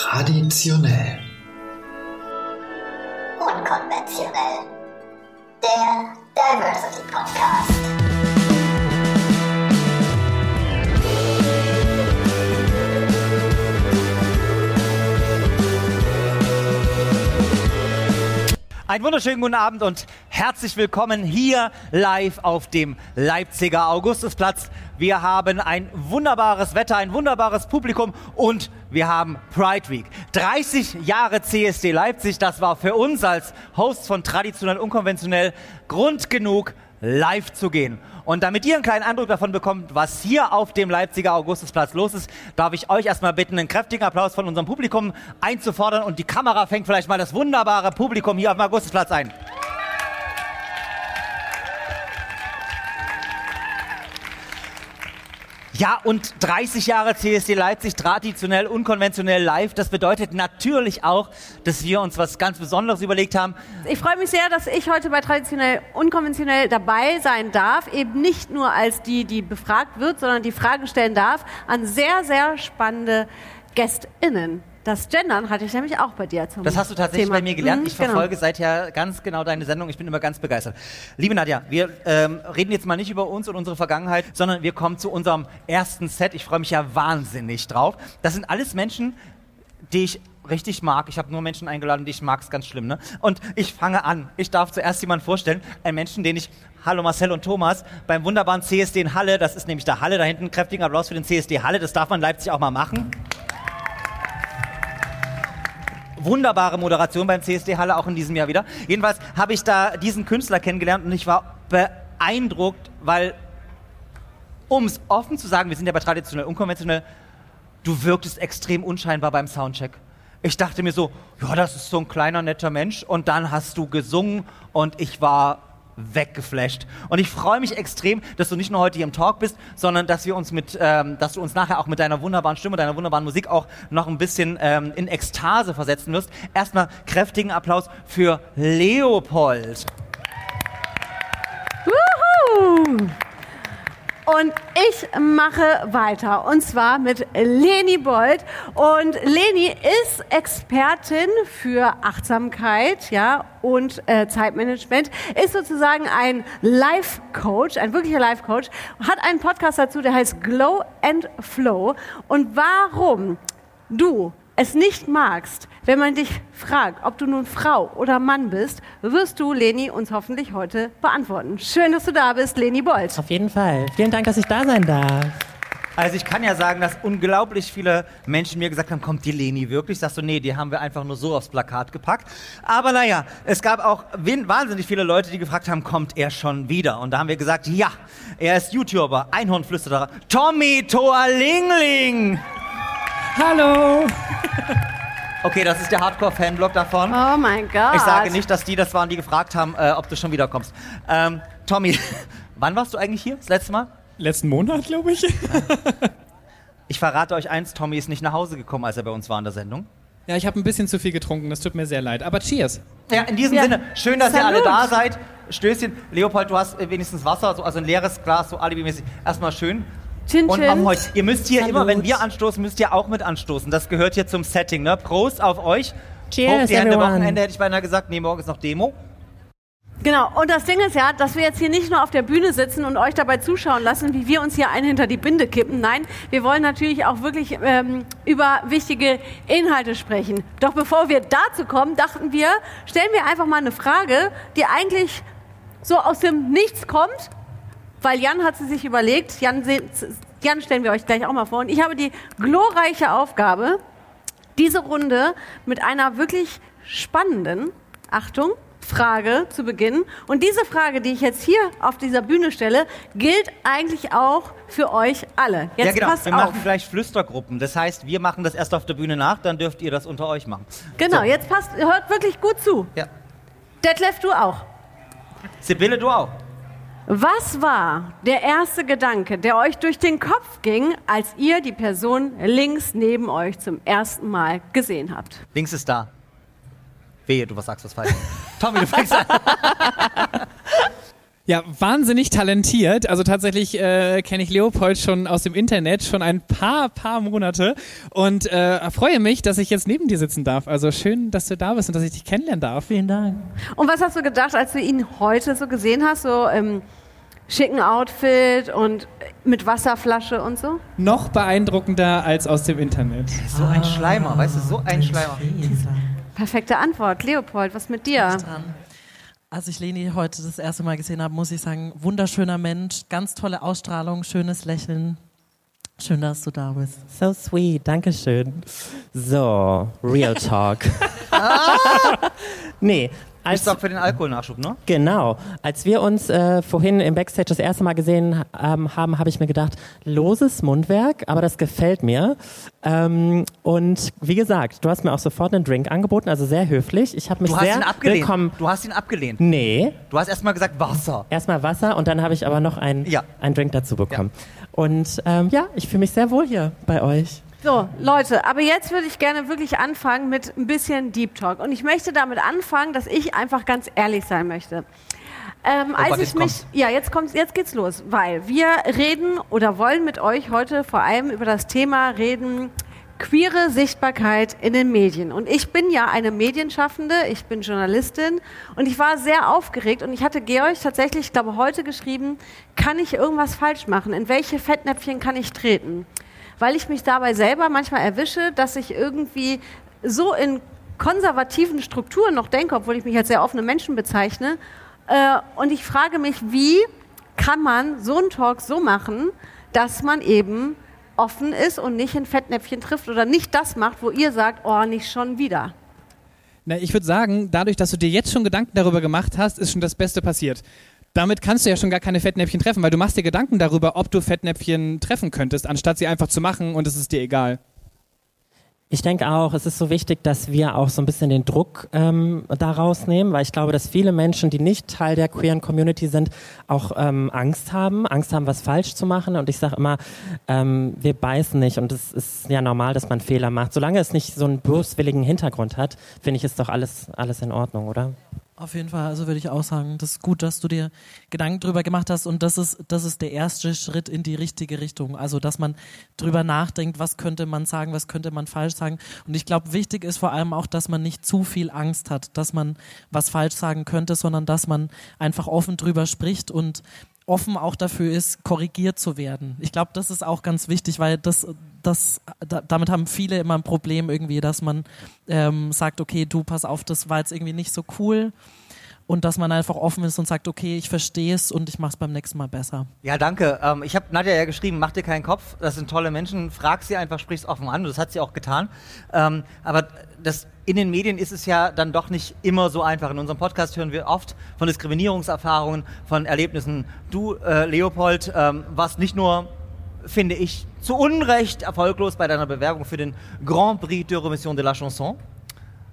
Traditionell. Unkonventionell. Der Diversity Podcast. Einen wunderschönen guten Abend und herzlich willkommen hier live auf dem Leipziger Augustusplatz. Wir haben ein wunderbares Wetter, ein wunderbares Publikum und wir haben Pride Week. 30 Jahre CSD Leipzig, das war für uns als Hosts von Traditionell Unkonventionell Grund genug, live zu gehen. Und damit ihr einen kleinen Eindruck davon bekommt, was hier auf dem Leipziger Augustusplatz los ist, darf ich euch erstmal bitten, einen kräftigen Applaus von unserem Publikum einzufordern. Und die Kamera fängt vielleicht mal das wunderbare Publikum hier auf dem Augustusplatz ein. Ja, und 30 Jahre CSD Leipzig, traditionell, unkonventionell live. Das bedeutet natürlich auch, dass wir uns was ganz Besonderes überlegt haben. Ich freue mich sehr, dass ich heute bei Traditionell Unkonventionell dabei sein darf. Eben nicht nur als die, die befragt wird, sondern die Fragen stellen darf an sehr, sehr spannende GästInnen. Das Gendern hatte ich nämlich auch bei dir zum Das hast du tatsächlich Thema. bei mir gelernt. Mhm, Ich verfolge genau. seither ganz genau deine Sendung. Ich bin immer ganz begeistert. Liebe Nadja, wir ähm, reden jetzt mal nicht über uns und unsere Vergangenheit, sondern wir kommen zu unserem ersten Set. Ich freue mich ja wahnsinnig drauf. Das sind alles Menschen, die ich richtig mag. Ich habe nur Menschen eingeladen, die ich mag. Ist ganz schlimm, ne? Und ich fange an. Ich darf zuerst jemanden vorstellen. Einen Menschen, den ich, hallo Marcel und Thomas, beim wunderbaren CSD in Halle, das ist nämlich der Halle, da hinten kräftigen Applaus für den CSD Halle. Das darf man in Leipzig auch mal machen wunderbare Moderation beim CSD Halle, auch in diesem Jahr wieder. Jedenfalls habe ich da diesen Künstler kennengelernt und ich war beeindruckt, weil, um es offen zu sagen, wir sind ja bei traditionell unkonventionell, du wirktest extrem unscheinbar beim Soundcheck. Ich dachte mir so, ja, das ist so ein kleiner, netter Mensch. Und dann hast du gesungen und ich war weggeflasht. Und ich freue mich extrem, dass du nicht nur heute hier im Talk bist, sondern dass wir uns mit, ähm, dass du uns nachher auch mit deiner wunderbaren Stimme, deiner wunderbaren Musik auch noch ein bisschen ähm, in Ekstase versetzen wirst. Erstmal kräftigen Applaus für Leopold. Wuhu! Und ich mache weiter und zwar mit Leni Bold. Und Leni ist Expertin für Achtsamkeit ja, und äh, Zeitmanagement, ist sozusagen ein Life-Coach, ein wirklicher Life-Coach, hat einen Podcast dazu, der heißt Glow and Flow. Und warum du es nicht magst, wenn man dich fragt, ob du nun Frau oder Mann bist, wirst du, Leni, uns hoffentlich heute beantworten. Schön, dass du da bist, Leni Bolt. Auf jeden Fall. Vielen Dank, dass ich da sein darf. Also ich kann ja sagen, dass unglaublich viele Menschen mir gesagt haben, kommt die Leni wirklich? Sagst du, nee, die haben wir einfach nur so aufs Plakat gepackt. Aber naja, es gab auch wahnsinnig viele Leute, die gefragt haben, kommt er schon wieder? Und da haben wir gesagt, ja, er ist YouTuber, Einhornflüsterer, Tommy Toalingling. Hallo. Okay, das ist der Hardcore-Fanblog davon. Oh mein Gott. Ich sage nicht, dass die das waren, die gefragt haben, äh, ob du schon wiederkommst. Ähm, Tommy, wann warst du eigentlich hier? Das letzte Mal? Letzten Monat, glaube ich. Ich verrate euch eins, Tommy ist nicht nach Hause gekommen, als er bei uns war in der Sendung. Ja, ich habe ein bisschen zu viel getrunken, das tut mir sehr leid. Aber cheers. Ja, in diesem Ja. Sinne, schön, dass ihr alle Salut. da seid. Stößchen. Leopold, du hast wenigstens Wasser, so, also ein leeres Glas, so alibimäßig. Erstmal schön. Chin Und Chin. am Holz. Ihr müsst hier Salut. immer, wenn wir anstoßen, müsst ihr auch mit anstoßen. Das gehört hier zum Setting, ne? Prost auf euch. Cheers, Hoch die Hände, everyone. Wochenende hätte ich beinahe gesagt. Nee, morgen ist noch Demo. Genau, und das Ding ist ja, dass wir jetzt hier nicht nur auf der Bühne sitzen und euch dabei zuschauen lassen, wie wir uns hier einen hinter die Binde kippen. Nein, wir wollen natürlich auch wirklich ähm, über wichtige Inhalte sprechen. Doch bevor wir dazu kommen, dachten wir, stellen wir einfach mal eine Frage, die eigentlich so aus dem Nichts kommt, weil Jan hat sie sich überlegt. Jan, Jan stellen wir euch gleich auch mal vor. Und ich habe die glorreiche Aufgabe, diese Runde mit einer wirklich spannenden, Achtung, Frage zu beginnen. Und diese Frage, die ich jetzt hier auf dieser Bühne stelle, gilt eigentlich auch für euch alle. Jetzt ja, genau. passt wir auf. machen gleich Flüstergruppen. Das heißt, wir machen das erst auf der Bühne nach, dann dürft ihr das unter euch machen. Genau, So. jetzt passt, hört wirklich gut zu. Ja. Detlef, du auch. Sibylle, du auch. Was war der erste Gedanke, der euch durch den Kopf ging, als ihr die Person links neben euch zum ersten Mal gesehen habt? Links ist da. Wehe, du was sagst was falsch. Tommy, du fängst an. Ja, wahnsinnig talentiert. Also tatsächlich äh, kenne ich Leopold schon aus dem Internet schon ein paar, paar Monate und äh, freue mich, dass ich jetzt neben dir sitzen darf. Also schön, dass du da bist und dass ich dich kennenlernen darf. Vielen Dank. Und was hast du gedacht, als du ihn heute so gesehen hast, so im schicken Outfit und mit Wasserflasche und so? Noch beeindruckender als aus dem Internet. So ein Schleimer, weißt du, so ein Schleimer. Perfekte Antwort. Leopold, was mit dir? Dran. Als ich Leni heute das erste Mal gesehen habe, muss ich sagen, wunderschöner Mensch, ganz tolle Ausstrahlung, schönes Lächeln. Schön, dass du da bist. So sweet, danke schön. So, Real Talk. nee, Ich als, sorge für den Alkoholnachschub, ne? genau. Als wir uns äh, vorhin im Backstage das erste Mal gesehen ähm, haben, habe ich mir gedacht, loses Mundwerk, aber das gefällt mir. Ähm, und wie gesagt, du hast mir auch sofort einen Drink angeboten, also sehr höflich. Ich habe mich Du hast sehr ihn abgelehnt. willkommen. Du hast ihn abgelehnt. Nee, Du hast erstmal gesagt Wasser. erstmal Wasser und dann habe ich aber noch einen, Ja. einen Drink dazu bekommen. Und ähm, ja, ich fühle mich sehr wohl hier bei euch. So, Leute, aber jetzt würde ich gerne wirklich anfangen mit ein bisschen Deep Talk. Und ich möchte damit anfangen, dass ich einfach ganz ehrlich sein möchte. Ähm, als Gott, ich mich, kommt's. ja, jetzt kommt's, jetzt geht's los, weil wir reden oder wollen mit euch heute vor allem über das Thema reden, queere Sichtbarkeit in den Medien. Und ich bin ja eine Medienschaffende, ich bin Journalistin und ich war sehr aufgeregt und ich hatte Georg tatsächlich, ich glaube, heute geschrieben, kann ich irgendwas falsch machen? In welche Fettnäpfchen kann ich treten? Weil ich mich dabei selber manchmal erwische, dass ich irgendwie so in konservativen Strukturen noch denke, obwohl ich mich als sehr offene Menschen bezeichne. Äh, und ich frage mich, wie kann man so einen Talk so machen, dass man eben offen ist und nicht in Fettnäpfchen trifft oder nicht das macht, wo ihr sagt, oh, nicht schon wieder. Na, ich würde sagen, dadurch, dass du dir jetzt schon Gedanken darüber gemacht hast, ist schon das Beste passiert. Damit kannst du ja schon gar keine Fettnäpfchen treffen, weil du machst dir Gedanken darüber, ob du Fettnäpfchen treffen könntest, anstatt sie einfach zu machen und es ist dir egal. Ich denke auch, es ist so wichtig, dass wir auch so ein bisschen den Druck ähm, da rausnehmen, weil ich glaube, dass viele Menschen, die nicht Teil der queeren Community sind, auch ähm, Angst haben, Angst haben, was falsch zu machen. Und ich sage immer, ähm, wir beißen nicht und es ist ja normal, dass man Fehler macht. Solange es nicht so einen böswilligen Hintergrund hat, finde ich, ist doch alles, alles in Ordnung, oder? Auf jeden Fall, also würde ich auch sagen, das ist gut, dass du dir Gedanken drüber gemacht hast und das ist, das ist der erste Schritt in die richtige Richtung. Also, dass man drüber nachdenkt, was könnte man sagen, was könnte man falsch sagen. Und ich glaube, wichtig ist vor allem auch, dass man nicht zu viel Angst hat, dass man was falsch sagen könnte, sondern dass man einfach offen drüber spricht und offen auch dafür ist, korrigiert zu werden. Ich glaube, das ist auch ganz wichtig, weil das, das, da, damit haben viele immer ein Problem irgendwie, dass man ähm, sagt, okay, du pass auf, das war jetzt irgendwie nicht so cool und dass man einfach offen ist und sagt, okay, ich verstehe es und ich mache es beim nächsten Mal besser. Ja, danke. Ähm, ich habe Nadja ja geschrieben, mach dir keinen Kopf. Das sind tolle Menschen. Frag sie einfach, sprich's offen an. Das hat sie auch getan. Ähm, aber das, in den Medien ist es ja dann doch nicht immer so einfach. In unserem Podcast hören wir oft von Diskriminierungserfahrungen, von Erlebnissen. Du, äh, Leopold, ähm, warst nicht nur finde ich, zu Unrecht erfolglos bei deiner Bewerbung für den Grand Prix de Remission de la Chanson.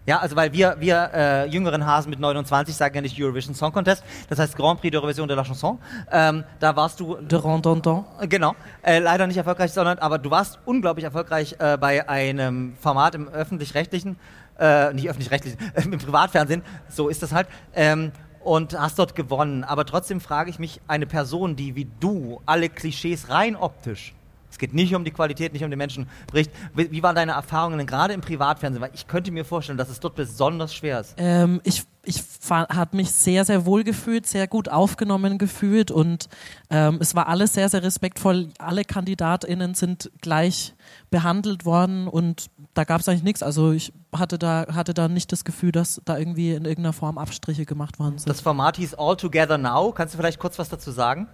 Ja, also weil wir, wir äh, jüngeren Hasen mit 29 sagen ja nicht Eurovision Song Contest, das heißt Grand Prix de Revision de la Chanson. Ähm, da warst du, De Rondondon. genau, äh, leider nicht erfolgreich, sondern, aber du warst unglaublich erfolgreich äh, bei einem Format im öffentlich-rechtlichen, äh, nicht öffentlich-rechtlichen, äh, im Privatfernsehen, so ist das halt. Ähm, und hast dort gewonnen. Aber trotzdem frage ich mich, eine Person, die wie du alle Klischees rein optisch es geht nicht um die Qualität, nicht um den Menschen bricht. Wie, waren deine Erfahrungen denn gerade im Privatfernsehen? Weil ich könnte mir vorstellen, dass es dort besonders schwer ist. Ähm, ich ich habe mich sehr, sehr wohl gefühlt, sehr gut aufgenommen gefühlt und ähm, es war alles sehr, sehr respektvoll. Alle KandidatInnen sind gleich behandelt worden und da gab es eigentlich nichts. Also ich hatte da, hatte da nicht das Gefühl, dass da irgendwie in irgendeiner Form Abstriche gemacht worden sind. Das Format hieß All Together Now. Kannst du vielleicht kurz was dazu sagen?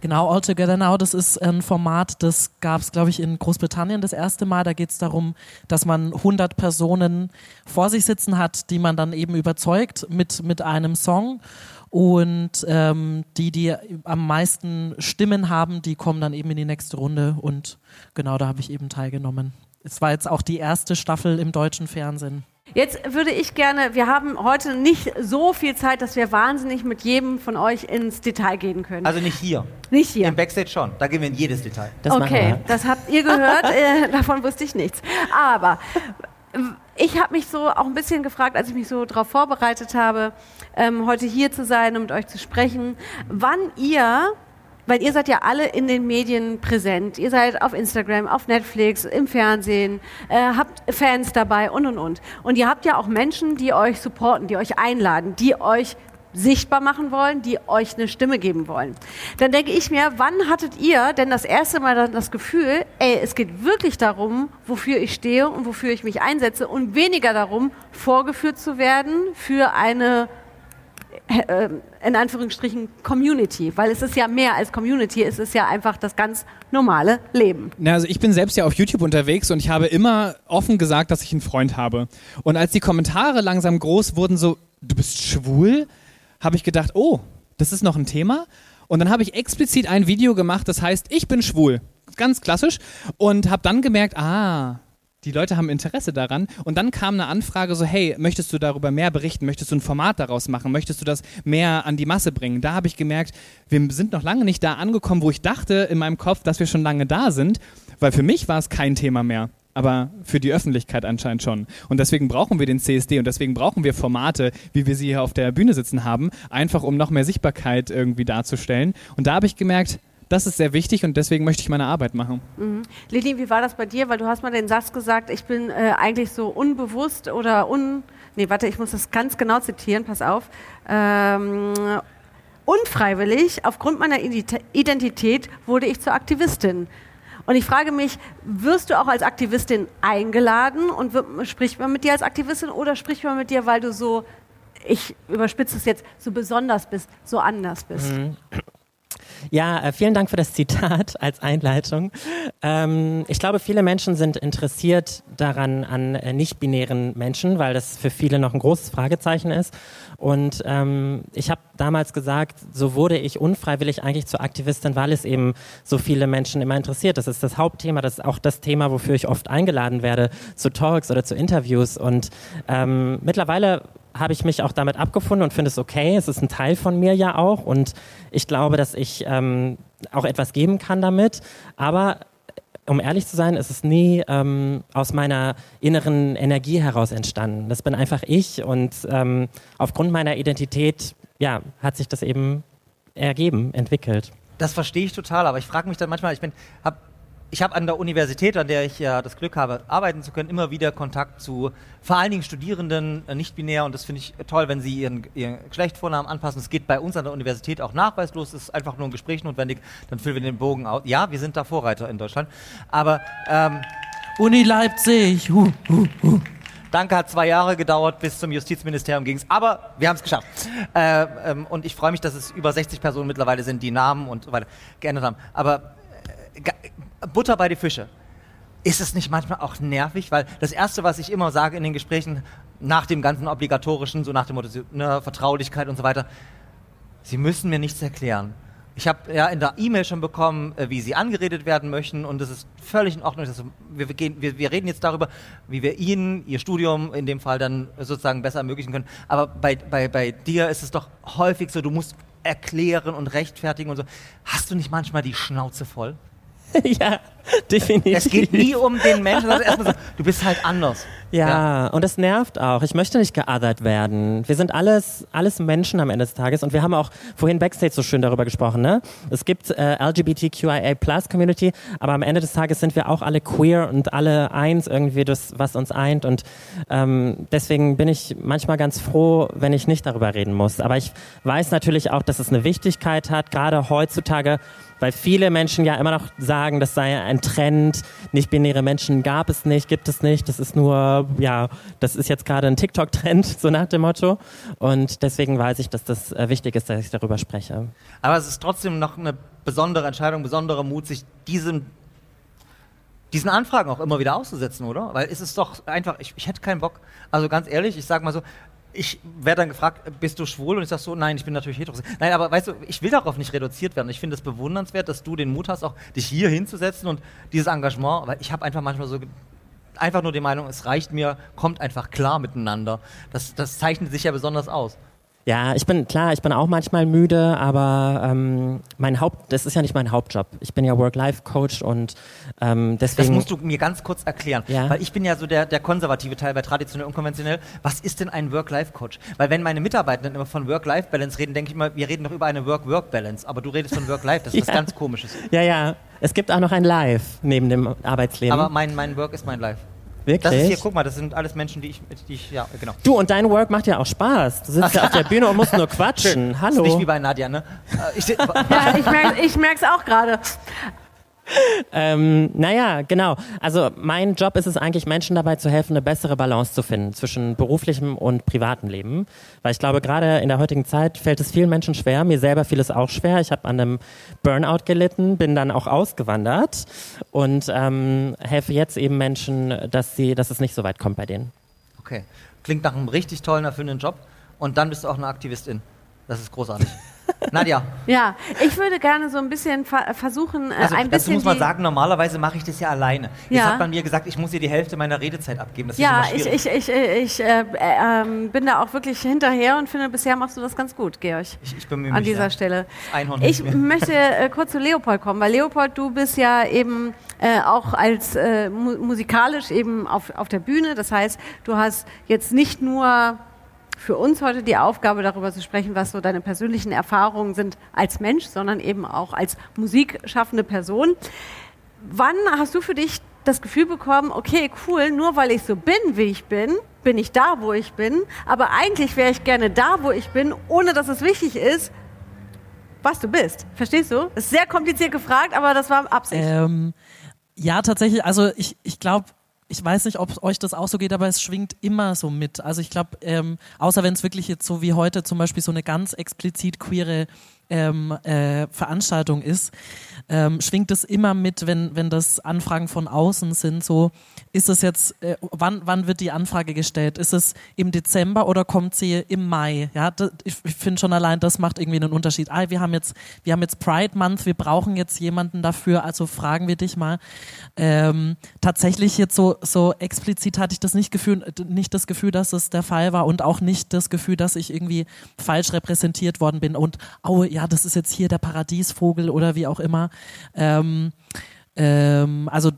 Genau, All Together Now, das ist ein Format, das gab es, glaube ich, in Großbritannien das erste Mal. Da geht es darum, dass man 100 Personen vor sich sitzen hat, die man dann eben überzeugt mit, mit einem Song. Und ähm, die, die am meisten Stimmen haben, die kommen dann eben in die nächste Runde. Und genau, da habe ich eben teilgenommen. Es war jetzt auch die erste Staffel im deutschen Fernsehen. Jetzt würde ich gerne, wir haben heute nicht so viel Zeit, dass wir wahnsinnig mit jedem von euch ins Detail gehen können. Also nicht hier. nicht hier. Im Backstage schon. Da gehen wir in jedes Detail. Das okay, wir. das habt ihr gehört, äh, davon wusste ich nichts. Aber ich habe mich so auch ein bisschen gefragt, als ich mich so darauf vorbereitet habe, ähm, heute hier zu sein und mit euch zu sprechen, wann ihr weil ihr seid ja alle in den Medien präsent. Ihr seid auf Instagram, auf Netflix, im Fernsehen, äh, habt Fans dabei und und und. Und ihr habt ja auch Menschen, die euch supporten, die euch einladen, die euch sichtbar machen wollen, die euch eine Stimme geben wollen. Dann denke ich mir, wann hattet ihr denn das erste Mal dann das Gefühl, ey, es geht wirklich darum, wofür ich stehe und wofür ich mich einsetze und weniger darum, vorgeführt zu werden für eine in Anführungsstrichen Community, weil es ist ja mehr als Community, es ist ja einfach das ganz normale Leben. Na, also ich bin selbst ja auf YouTube unterwegs und ich habe immer offen gesagt, dass ich einen Freund habe. Und als die Kommentare langsam groß wurden, so, du bist schwul, habe ich gedacht, oh, das ist noch ein Thema. Und dann habe ich explizit ein Video gemacht, das heißt, ich bin schwul. Ganz klassisch. Und habe dann gemerkt, ah, die Leute haben Interesse daran. Und dann kam eine Anfrage so, hey, möchtest du darüber mehr berichten? Möchtest du ein Format daraus machen? Möchtest du das mehr an die Masse bringen? Da habe ich gemerkt, wir sind noch lange nicht da angekommen, wo ich dachte in meinem Kopf, dass wir schon lange da sind. Weil für mich war es kein Thema mehr aber für die Öffentlichkeit anscheinend schon. Und deswegen brauchen wir den CSD und deswegen brauchen wir Formate, wie wir sie hier auf der Bühne sitzen haben, einfach um noch mehr Sichtbarkeit irgendwie darzustellen. Und da habe ich gemerkt, das ist sehr wichtig und deswegen möchte ich meine Arbeit machen. Mhm. Lili, wie war das bei dir? Weil du hast mal den Satz gesagt, ich bin äh, eigentlich so unbewusst oder un... Nee, warte, ich muss das ganz genau zitieren, pass auf. Ähm, unfreiwillig, aufgrund meiner Identität, wurde ich zur Aktivistin. Und ich frage mich, wirst du auch als Aktivistin eingeladen und wird, spricht man mit dir als Aktivistin oder spricht man mit dir, weil du so, ich überspitze es jetzt, so besonders bist, so anders bist? Ja, äh, vielen Dank für das Zitat als Einleitung. Ähm, ich glaube, viele Menschen sind interessiert daran an äh, nicht-binären Menschen, weil das für viele noch ein großes Fragezeichen ist. Und ähm, ich habe damals gesagt, so wurde ich unfreiwillig eigentlich zur Aktivistin, weil es eben so viele Menschen immer interessiert. Das ist das Hauptthema, das ist auch das Thema, wofür ich oft eingeladen werde zu Talks oder zu Interviews. Und ähm, mittlerweile habe ich mich auch damit abgefunden und finde es okay. Es ist ein Teil von mir ja auch und ich glaube, dass ich ähm, auch etwas geben kann damit. Aber um ehrlich zu sein, ist es nie ähm, aus meiner inneren Energie heraus entstanden. Das bin einfach ich und ähm, aufgrund meiner Identität, ja, hat sich das eben ergeben, entwickelt. Das verstehe ich total, aber ich frage mich dann manchmal, ich bin, habe ich habe an der Universität, an der ich ja das Glück habe, arbeiten zu können, immer wieder Kontakt zu vor allen Dingen Studierenden, äh, nicht binär. Und das finde ich toll, wenn sie ihren, ihren Geschlechtsvornamen anpassen. Es geht bei uns an der Universität auch nachweislos. Es ist einfach nur ein Gespräch notwendig. Dann füllen wir den Bogen aus. Ja, wir sind da Vorreiter in Deutschland. Aber ähm, Uni Leipzig. Huh, huh, huh. Danke, hat zwei Jahre gedauert, bis zum Justizministerium ging es. Aber wir haben es geschafft. Äh, ähm, und ich freue mich, dass es über 60 Personen mittlerweile sind, die Namen und so weiter geändert haben. Aber äh, Butter bei die Fische. Ist es nicht manchmal auch nervig? Weil das Erste, was ich immer sage in den Gesprächen, nach dem ganzen obligatorischen, so nach dem Motto, ne, Vertraulichkeit und so weiter, Sie müssen mir nichts erklären. Ich habe ja in der E-Mail schon bekommen, äh, wie Sie angeredet werden möchten und das ist völlig in Ordnung. Wir, gehen, wir, wir, reden jetzt darüber, wie wir Ihnen Ihr Studium in dem Fall dann sozusagen besser ermöglichen können. Aber bei, bei, bei dir ist es doch häufig so, du musst erklären und rechtfertigen und so. Hast du nicht manchmal die Schnauze voll? ja, definitiv. Es geht nie um den Menschen, sondern erstmal so, du bist halt anders. Ja, ja, und es nervt auch. Ich möchte nicht geothert werden. Wir sind alles, alles Menschen am Ende des Tages und wir haben auch vorhin Backstage so schön darüber gesprochen. Ne? Es gibt äh, LGBTQIA Plus Community, aber am Ende des Tages sind wir auch alle queer und alle eins irgendwie, das, was uns eint. Und ähm, deswegen bin ich manchmal ganz froh, wenn ich nicht darüber reden muss. Aber ich weiß natürlich auch, dass es eine Wichtigkeit hat, gerade heutzutage weil viele Menschen ja immer noch sagen, das sei ein Trend, nicht-binäre Menschen gab es nicht, gibt es nicht, das ist nur, ja, das ist jetzt gerade ein TikTok-Trend, so nach dem Motto. Und deswegen weiß ich, dass das äh, wichtig ist, dass ich darüber spreche. Aber es ist trotzdem noch eine besondere Entscheidung, besonderer Mut, sich diesem diesen Anfragen auch immer wieder auszusetzen, oder? Weil es ist doch einfach, ich, ich hätte keinen Bock. Also ganz ehrlich, ich sag mal so, ich werde dann gefragt, bist du schwul? Und ich sage so, nein, ich bin natürlich heterosexuell. Nein, aber weißt du, ich will darauf nicht reduziert werden. Ich finde es bewundernswert, dass du den Mut hast, auch dich hier hinzusetzen und dieses Engagement, weil ich habe einfach manchmal so einfach nur die Meinung, es reicht mir, kommt einfach klar miteinander. Das, das zeichnet sich ja besonders aus. Ja, ich bin klar, ich bin auch manchmal müde, aber ähm, mein Haupt, das ist ja nicht mein Hauptjob. Ich bin ja Work-Life-Coach und ähm, Das deswegen. musst du mir ganz kurz erklären, Ja. weil ich bin ja so der, der konservative Teil bei traditionell und konventionell. Was ist denn ein Work-Life-Coach? Weil wenn meine Mitarbeitenden immer von Work-Life-Balance reden, denke ich immer, wir reden doch über eine Work-Work-Balance, aber du redest von Work-Life, das ist was Ja. ganz Komisches. ja, ja. Es gibt auch noch ein Live neben dem Arbeitsleben. Aber mein, mein Work ist mein Life. Wirklich? Das ist hier, guck mal, das sind alles Menschen, die ich, die ich ja, genau. du und dein Work macht ja auch Spaß. Du sitzt ja auf der Bühne und musst nur quatschen. Ist Hallo. nicht wie bei Nadja, ne? Äh, Ich, Ja, ich merke ich merk's auch gerade. Ähm, naja, genau. Also mein Job ist es eigentlich, Menschen dabei zu helfen, eine bessere Balance zu finden zwischen beruflichem und privatem Leben. Weil ich glaube, gerade in der heutigen Zeit fällt es vielen Menschen schwer. Mir selber fiel es auch schwer. Ich habe an einem Burnout gelitten, bin dann auch ausgewandert und ähm, helfe jetzt eben Menschen, dass sie, dass es nicht so weit kommt bei denen. okay. Klingt nach einem richtig tollen, erfüllenden Job. Und dann bist du auch eine Aktivistin. Das ist großartig. Nadja, Ja, ich würde gerne so ein bisschen ver versuchen, äh, also ein bisschen. muss man sagen, normalerweise mache ich das ja alleine. Jetzt Ja. hat man mir gesagt, ich muss ihr die Hälfte meiner Redezeit abgeben. Das Ja, ist ich, ich, ich, ich äh, äh, ähm, bin da auch wirklich hinterher und finde, bisher machst du das ganz gut, Georg. ich, ich bemühe An mich, dieser ja. Stelle. Einhorn Ich möchte äh, kurz zu Leopold kommen, weil Leopold, du bist ja eben äh, auch als äh, mu musikalisch eben auf, auf der Bühne. Das heißt, du hast jetzt nicht nur für uns heute die Aufgabe, darüber zu sprechen, was so deine persönlichen Erfahrungen sind als Mensch, sondern eben auch als musikschaffende Person. Wann hast du für dich das Gefühl bekommen, okay, cool, nur weil ich so bin, wie ich bin, bin ich da, wo ich bin, aber eigentlich wäre ich gerne da, wo ich bin, ohne dass es wichtig ist, was du bist. Verstehst du? Ist sehr kompliziert gefragt, aber das war Absicht. Ähm, ja, tatsächlich, also ich, ich glaube, ich weiß nicht, ob euch das auch so geht, aber es schwingt immer so mit. Also ich glaube, ähm, außer wenn es wirklich jetzt so wie heute zum Beispiel so eine ganz explizit queere ähm, äh, Veranstaltung ist, ähm, schwingt es immer mit, wenn, wenn das Anfragen von außen sind, so ist es jetzt, äh, wann, wann wird die Anfrage gestellt? Ist es im Dezember oder kommt sie im Mai? Ja, das, ich, ich finde schon allein, das macht irgendwie einen Unterschied. Ah, wir haben jetzt, wir haben jetzt Pride Month, wir brauchen jetzt jemanden dafür, also fragen wir dich mal. Ähm, tatsächlich jetzt so, so explizit hatte ich das nicht Gefühl, nicht das Gefühl, dass es der Fall war und auch nicht das Gefühl, dass ich irgendwie falsch repräsentiert worden bin und, oh ja, das ist jetzt hier der Paradiesvogel oder wie auch immer. Ähm, ähm, also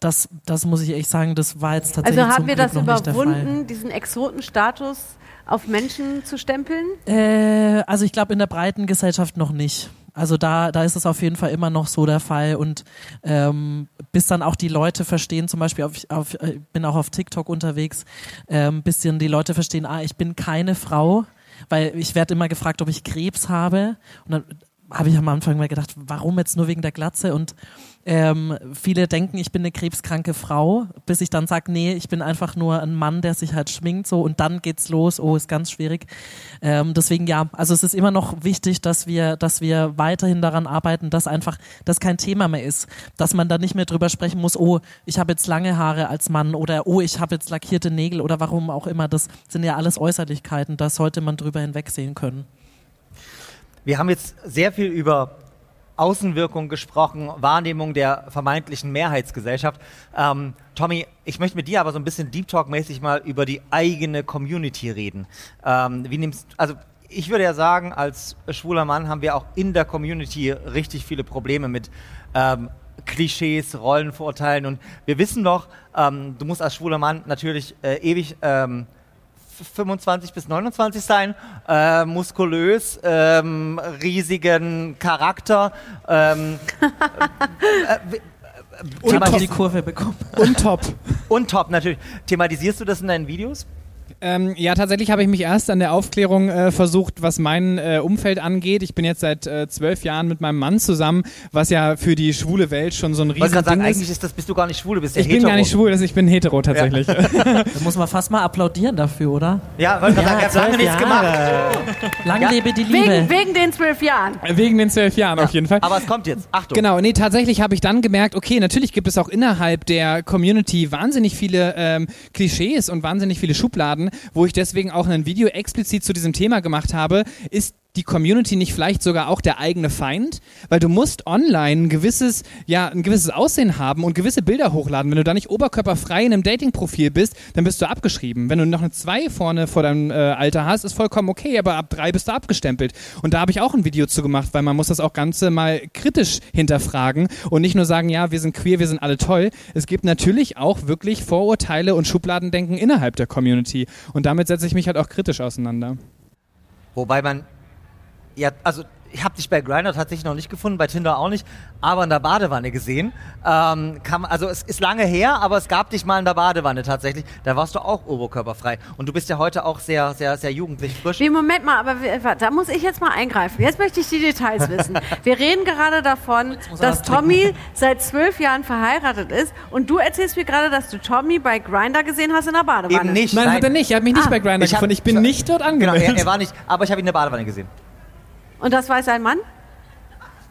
das, das muss ich echt sagen, das war jetzt tatsächlich Also haben wir Glück das überwunden, diesen Exotenstatus auf Menschen zu stempeln? Äh, also ich glaube in der breiten Gesellschaft noch nicht. Also da, da ist es auf jeden Fall immer noch so der Fall und ähm, bis dann auch die Leute verstehen, zum Beispiel auf, auf ich bin auch auf TikTok unterwegs, ähm, bisschen die Leute verstehen, ah, ich bin keine Frau, weil ich werde immer gefragt, ob ich Krebs habe. Und dann habe ich am Anfang mal gedacht, warum jetzt nur wegen der Glatze? Und ähm, viele denken, ich bin eine krebskranke Frau, bis ich dann sage, nee, ich bin einfach nur ein Mann, der sich halt schminkt so und dann geht's los. Oh, ist ganz schwierig. Ähm, deswegen ja, also es ist immer noch wichtig, dass wir, dass wir weiterhin daran arbeiten, dass einfach das kein Thema mehr ist, dass man da nicht mehr drüber sprechen muss. Oh, ich habe jetzt lange Haare als Mann oder oh, ich habe jetzt lackierte Nägel oder warum auch immer. Das sind ja alles Äußerlichkeiten. Da sollte man drüber hinwegsehen können. Wir haben jetzt sehr viel über Außenwirkung gesprochen, Wahrnehmung der vermeintlichen Mehrheitsgesellschaft. Ähm, Tommy, ich möchte mit dir aber so ein bisschen Deep Talk-mäßig mal über die eigene Community reden. Ähm, wie nimmst, also ich würde ja sagen, als schwuler Mann haben wir auch in der Community richtig viele Probleme mit ähm, Klischees, Rollenvorurteilen und wir wissen doch, ähm, du musst als schwuler Mann natürlich äh, ewig ähm, 25 bis 29 sein, äh, muskulös, ähm, riesigen Charakter. Ähm, äh, Und thematis- die Kurve bekommen. Und top. und top natürlich. Thematisierst du das in deinen Videos? Ähm, ja, tatsächlich habe ich mich erst an der Aufklärung äh, versucht, was mein äh, Umfeld angeht. Ich bin jetzt seit äh, zwölf Jahren mit meinem Mann zusammen, was ja für die schwule Welt schon so ein Ich wollte gerade sagen, Riesending eigentlich ist. ist das, bist du gar nicht schwul, du bist ja Ich bin hetero. gar nicht schwul, also ich bin hetero tatsächlich. Da muss man fast mal applaudieren dafür, oder? Ja, wollte gerade sagen, er hat lange nichts Jahre. gemacht. Lang Ja. lebe die Wegen, Liebe. wegen den zwölf Jahren. Wegen den zwölf Jahren auf jeden Fall. Aber es kommt jetzt. Achtung. Genau, nee, tatsächlich habe ich dann gemerkt, okay, natürlich gibt es auch innerhalb der Community wahnsinnig viele ähm, Klischees und wahnsinnig viele Schubladen, wo ich deswegen auch ein Video explizit zu diesem Thema gemacht habe, ist die Community nicht vielleicht sogar auch der eigene Feind? Weil du musst online ein gewisses, ja, ein gewisses Aussehen haben und gewisse Bilder hochladen. Wenn du da nicht oberkörperfrei in einem Dating-Profil bist, dann bist du abgeschrieben. Wenn du noch eine 2 vorne vor deinem äh, Alter hast, ist vollkommen okay, aber ab 3 bist du abgestempelt. Und da habe ich auch ein Video zu gemacht, weil man muss das auch Ganze mal kritisch hinterfragen und nicht nur sagen, ja, wir sind queer, wir sind alle toll. Es gibt natürlich auch wirklich Vorurteile und Schubladendenken innerhalb der Community. Und damit setze ich mich halt auch kritisch auseinander. Wobei man, ja, also ich habe dich bei Grindr tatsächlich noch nicht gefunden, bei Tinder auch nicht, aber in der Badewanne gesehen. Ähm, man- also es ist lange her, aber es gab dich mal in der Badewanne tatsächlich. Da warst du auch oberkörperfrei. Und du bist ja heute auch sehr, sehr, sehr jugendlich frisch. Wie, Moment mal, aber da muss ich jetzt mal eingreifen. Jetzt möchte ich die Details wissen. Wir reden gerade davon, dass Tommy seit zwölf Jahren verheiratet ist und du erzählst mir gerade, dass du Tommy bei Grinder gesehen hast in der Badewanne. Eben nicht. Nein, hat er nicht. Er hat mich nicht Ah. bei Grindr Ich hab- gefunden. Ich bin nicht dort Genau, angemeldet. er, er war nicht, aber ich habe ihn in der Badewanne gesehen. Und das weiß ein Mann?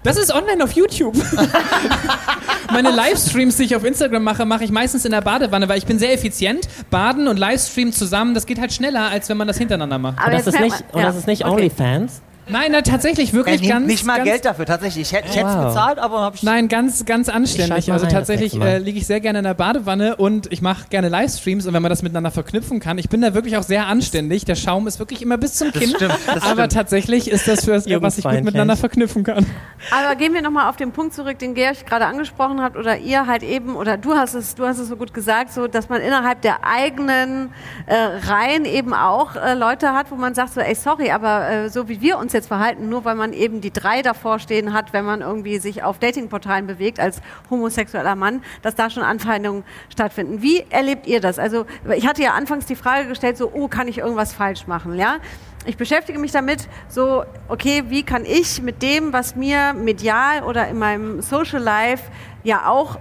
Das ist online auf YouTube. Meine Livestreams, die ich auf Instagram mache, mache ich meistens in der Badewanne, weil ich bin sehr effizient. Baden und Livestream zusammen, das geht halt schneller, als wenn man das hintereinander macht. Aber Und das ist nicht, man- und ja, das ist nicht okay. OnlyFans. Nein, nein, tatsächlich Er wirklich nimmt ganz. nicht mal ganz, Geld dafür, tatsächlich. Ich hätte es Wow. bezahlt, aber habe ich Nein, ganz, ganz anständig. Also rein das tatsächlich äh, liege ich sehr gerne in der Badewanne und ich mache gerne Livestreams und wenn man das miteinander verknüpfen kann, ich bin da wirklich auch sehr anständig. Der Schaum ist wirklich immer bis zum Das Kinn. stimmt, das aber stimmt. tatsächlich ist das für was ich gut miteinander verknüpfen kann. Aber gehen wir nochmal auf den Punkt zurück, den Georg gerade angesprochen hat oder ihr halt eben, oder du hast es, du hast es so gut gesagt, so, dass man innerhalb der eigenen äh, Reihen eben auch äh, Leute hat, wo man sagt so, ey, sorry, aber äh, so wie wir uns jetzt verhalten, nur weil man eben die drei davor stehen hat, wenn man irgendwie sich auf Datingportalen bewegt als homosexueller Mann, dass da schon Anfeindungen stattfinden. Wie erlebt ihr das? Also ich hatte ja anfangs die Frage gestellt, so, oh, kann ich irgendwas falsch machen, ja? ich beschäftige mich damit, so, okay, wie kann ich mit dem, was mir medial oder in meinem Social Life ja auch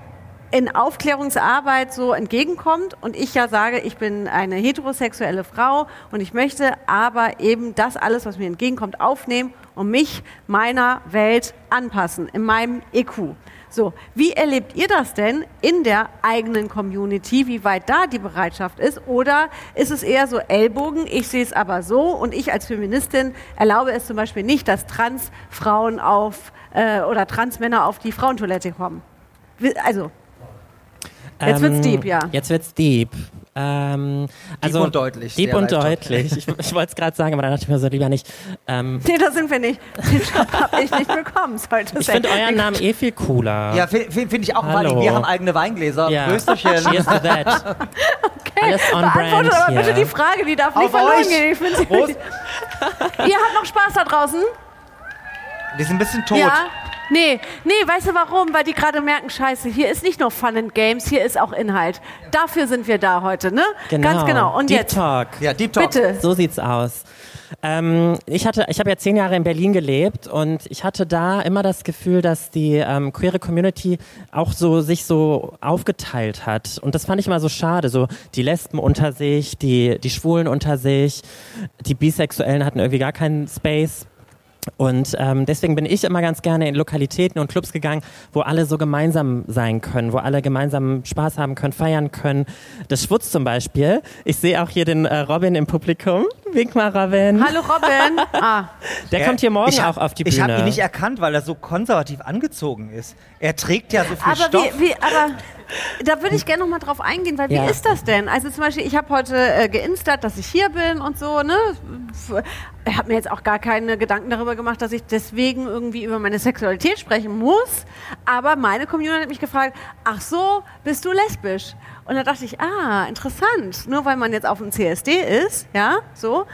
in Aufklärungsarbeit so entgegenkommt und ich ja sage, ich bin eine heterosexuelle Frau und ich möchte aber eben das alles, was mir entgegenkommt, aufnehmen und mich meiner Welt anpassen, in meinem EQ. So, wie erlebt ihr das denn in der eigenen Community, wie weit da die Bereitschaft ist? Oder ist es eher so Ellbogen, ich sehe es aber so und ich als Feministin erlaube es zum Beispiel nicht, dass Transfrauen auf äh, oder Transmänner auf die Frauentoilette kommen? Also, Jetzt wird's deep, ja. Jetzt wird's deep. Ähm, also, und deutlich, Deep und deutlich. Ich, ich wollte es gerade sagen, aber dann dachte ich mir so lieber nicht. Ähm, nee, das sind wir nicht. Den Job habe ich nicht bekommen, sollte ich finde euren Namen eh viel cooler. Ja, finde find ich auch, Hallo. weil wir haben eigene Weingläser. Ja. Prösterchen. Cheers to that. Alles on Beantwortet brand aber bitte die Frage, die darf nicht Auf verloren euch. gehen. Ich finde sie- Prost. Ihr habt noch Spaß da draußen? Die sind ein bisschen tot. Ja. Nee, nee, weißt du warum? Weil die gerade merken, scheiße, hier ist nicht nur Fun and Games, hier ist auch Inhalt. Dafür sind wir da heute, ne? Genau. Ganz genau. Und Deep jetzt, Talk. Ja, Deep Talk. bitte. So sieht's aus. Ähm, ich hatte, ich habe ja zehn Jahre in Berlin gelebt und ich hatte da immer das Gefühl, dass die ähm, queere Community auch so sich so aufgeteilt hat und das fand ich immer so schade. So die Lesben unter sich, die die Schwulen unter sich, die Bisexuellen hatten irgendwie gar keinen Space. Und ähm, deswegen bin ich immer ganz gerne in Lokalitäten und Clubs gegangen, wo alle so gemeinsam sein können, wo alle gemeinsam Spaß haben können, feiern können. Das Schwutz zum Beispiel. Ich sehe auch hier den äh, Robin im Publikum. Wink mal, Robin. Hallo Robin. Ah, Der Ja, kommt hier morgen ich hab- auch auf die Ich Bühne. habe ihn nicht erkannt, weil er so konservativ angezogen ist. Er trägt ja so viel aber Stoff. wie, wie, aber da würde ich gerne noch mal drauf eingehen, weil wie Ja. ist das denn? Also zum Beispiel, ich habe heute äh, geinstert, dass ich hier bin und so, ne? Ich habe mir jetzt auch gar keine Gedanken darüber gemacht, dass ich deswegen irgendwie über meine Sexualität sprechen muss. Aber meine Community hat mich gefragt, ach so, bist du lesbisch? Und da dachte ich, ah, interessant. Nur weil man jetzt auf dem CSD ist, ja, so,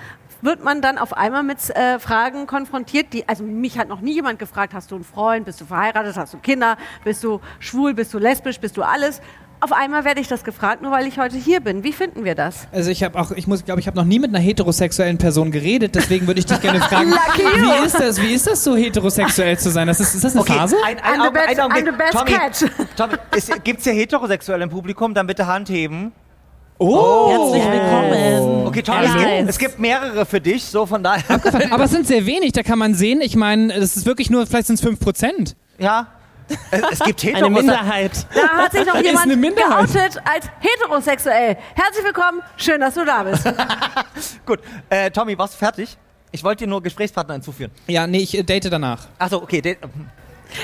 wird man dann auf einmal mit äh, Fragen konfrontiert, die, also mich hat noch nie jemand gefragt, hast du einen Freund, bist du verheiratet, hast du Kinder, bist du schwul, bist du lesbisch, bist du alles. Auf einmal werde ich das gefragt, nur weil ich heute hier bin. Wie finden wir das? Also ich habe auch, ich muss, glaube ich, habe noch nie mit einer heterosexuellen Person geredet, deswegen würde ich dich gerne fragen, wie ist das, wie ist das so heterosexuell zu sein? Das ist, ist das eine Okay, Phase? ein, ein, I'm the best-. I'm the best Tommy, catch. Tommy, ist, gibt's hier Heterosexuelle im Publikum? Dann bitte Hand heben. Oh, Herzlich willkommen. Okay, Tommy, es gibt, es gibt mehrere für dich, so von daher. aber es sind sehr wenig, da kann man sehen, ich meine, das ist wirklich nur, vielleicht sind es 5%. Ja. Es, es gibt Eine Heterosexuelle. Minderheit. Da hat sich noch jemand eine Minderheit. geoutet als heterosexuell. Herzlich willkommen, schön, dass du da bist. Gut, äh, Tommy, warst du fertig? Ich wollte dir nur Gesprächspartner hinzuführen. Ja, nee, ich äh, date danach. Achso, okay. de-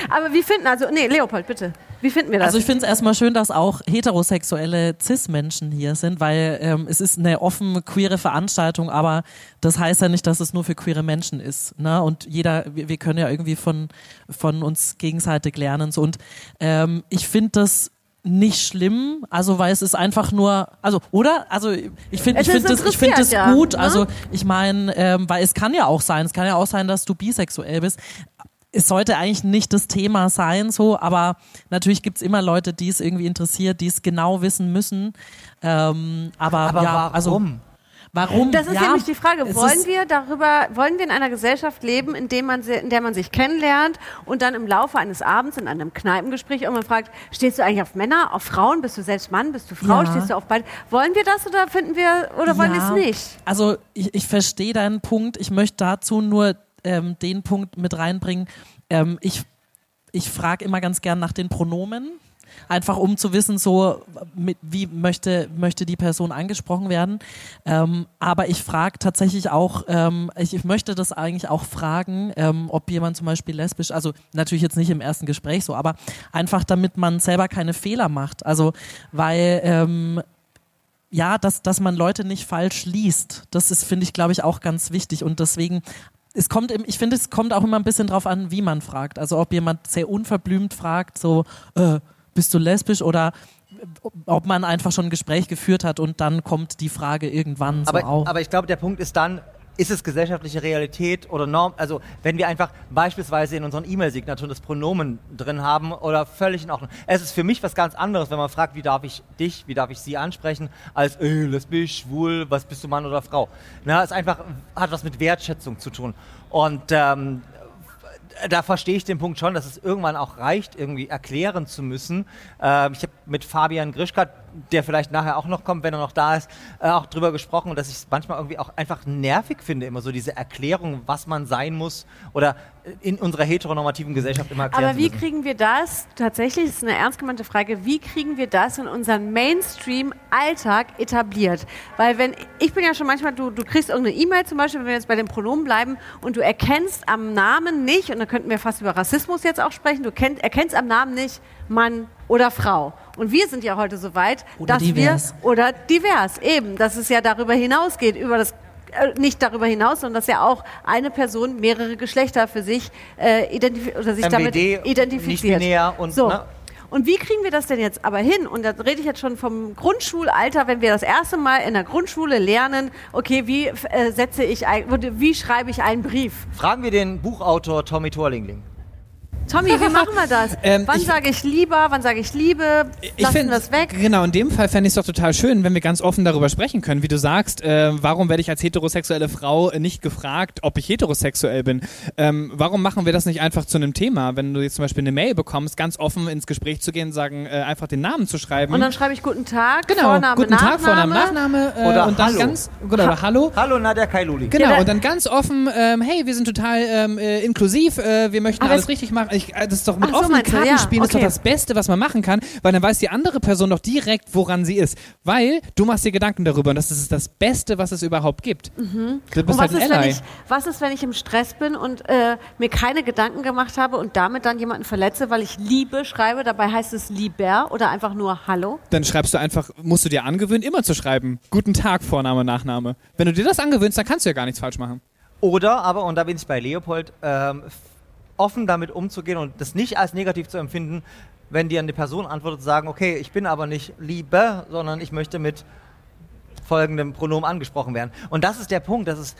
Aber wie finden, also, nee, Leopold, bitte. Wie finden wir das? Also ich finde es erstmal schön, dass auch heterosexuelle Cis-Menschen hier sind, weil ähm, es ist eine offen queere Veranstaltung, aber das heißt ja nicht, dass es nur für queere Menschen ist. Ne? Und jeder, wir, wir können ja irgendwie von, von uns gegenseitig lernen. So. Und ähm, ich finde das nicht schlimm, also weil es ist einfach nur, also oder, also ich finde, ich finde das, ich finde das ja, gut. ne? Also ich meine, ähm, weil es kann ja auch sein, es kann ja auch sein, dass du bisexuell bist es sollte eigentlich nicht das Thema sein, so, aber natürlich gibt's immer Leute, die es irgendwie interessiert, die es genau wissen müssen. Ähm, aber Aber ja, warum? also warum? Das ist ja, nämlich die Frage. es Wollen wir darüber, wollen wir in einer Gesellschaft leben, in, dem man, in der man sich kennenlernt und dann im Laufe eines Abends in einem Kneipengespräch irgendwann fragt, stehst du eigentlich auf Männer, auf Frauen? Bist du selbst Mann? Bist du Frau? Ja. Stehst du auf beide? Wollen wir das oder finden wir, oder wollen wir Ja. es nicht? Also ich, ich verstehe deinen Punkt. Ich möchte dazu nur ähm, den Punkt mit reinbringen. Ähm, ich ich frage immer ganz gern nach den Pronomen. Einfach um zu wissen, so mit, wie möchte, möchte die Person angesprochen werden. Ähm, aber ich frage tatsächlich auch, ähm, ich, ich möchte das eigentlich auch fragen, ähm, ob jemand zum Beispiel lesbisch, also natürlich jetzt nicht im ersten Gespräch so, aber einfach damit man selber keine Fehler macht. Also weil ähm, ja, dass, dass man Leute nicht falsch liest. Das ist, finde ich, glaube ich, auch ganz wichtig. Und deswegen, es kommt, im- ich finde, es kommt auch immer ein bisschen drauf an, wie man fragt. Also ob jemand sehr unverblümt fragt, so, äh, bist du lesbisch oder ob man einfach schon ein Gespräch geführt hat und dann kommt die Frage irgendwann so Aber, auf. aber ich glaube, der Punkt ist dann, ist es gesellschaftliche Realität oder Norm? Also wenn wir einfach beispielsweise in unseren E-Mail-Signaturen das Pronomen drin haben oder völlig in Ordnung. Es ist für mich was ganz anderes, wenn man fragt, wie darf ich dich, wie darf ich sie ansprechen, als äh, lesbisch, schwul, was bist du Mann oder Frau? Na, es einfach hat was mit Wertschätzung zu tun. Und ähm, da verstehe ich den Punkt schon, dass es irgendwann auch reicht, irgendwie erklären zu müssen. Ähm, ich habe mit Fabian Grischka, der vielleicht nachher auch noch kommt, wenn er noch da ist, äh, auch drüber gesprochen, dass ich es manchmal irgendwie auch einfach nervig finde, immer so diese Erklärung, was man sein muss oder in unserer heteronormativen Gesellschaft immer erklären Aber wie kriegen wir das, tatsächlich, das ist eine ernst gemeinte Frage, wie kriegen wir das in unseren Mainstream-Alltag etabliert? Weil wenn, ich bin ja schon manchmal, du, du kriegst irgendeine E-Mail zum Beispiel, wenn wir jetzt bei den Pronomen bleiben und du erkennst am Namen nicht, und da könnten wir fast über Rassismus jetzt auch sprechen, du kennt, erkennst am Namen nicht Mann oder Frau. Und wir sind ja heute so weit, Oder dass divers. wir, oder divers, eben, dass es ja darüber hinausgeht, über das äh, nicht darüber hinaus, sondern dass ja auch eine Person mehrere Geschlechter für sich äh, identifiziert oder sich damit MWD, identifiziert. nicht binär und, so. ne? Und wie kriegen wir das denn jetzt aber hin? Und da rede ich jetzt schon vom Grundschulalter, wenn wir das erste Mal in der Grundschule lernen, okay, wie äh, setze ich ein, wie schreibe ich einen Brief? Fragen wir den Buchautor Tommy Torlingling. Tommy, wie machen wir das? Ähm, wann sage ich lieber, wann sage ich Liebe? Ich Lassen wir das weg? Genau, in dem Fall fände ich es doch total schön, wenn wir ganz offen darüber sprechen können. Wie du sagst, äh, warum werde ich als heterosexuelle Frau nicht gefragt, ob ich heterosexuell bin? Ähm, warum machen wir das nicht einfach zu einem Thema? Wenn du jetzt zum Beispiel eine Mail bekommst, ganz offen ins Gespräch zu gehen, sagen, äh, einfach den Namen zu schreiben. Und dann schreibe ich guten Tag, genau, Vorname, guten Nachname. Tag, Vorname, Nachname äh, Oder und dann Hallo. ganz oder Hallo. Hallo Nadja Kailuli. Genau, Ja, da- und dann ganz offen, ähm, hey, wir sind total ähm, äh, inklusiv, äh, wir möchten alles es- richtig machen. Ich, äh, das ist doch mit Ach so, offenen Karten ja, spielen, ist doch okay. das Beste, was man machen kann, weil dann weiß die andere Person doch direkt, woran sie ist. Weil du machst dir Gedanken darüber und das ist das Beste, was es überhaupt gibt. Du bist Mhm. Und halt was ein ist, wenn ich, was ist, wenn ich im Stress bin und äh, mir keine Gedanken gemacht habe und damit dann jemanden verletze, weil ich Liebe schreibe? Dabei heißt es lieber oder einfach nur Hallo. Dann schreibst du einfach, musst du dir angewöhnen, immer zu schreiben. Guten Tag, Vorname, Nachname. Wenn du dir das angewöhnst, dann kannst du ja gar nichts falsch machen. Oder aber, und da bin ich bei Leopold, ähm, offen damit umzugehen und das nicht als negativ zu empfinden, wenn dir eine Person antwortet, sagen, okay, ich bin aber nicht Liebe, sondern ich möchte mit folgendem Pronomen angesprochen werden. Und das ist der Punkt, dass es,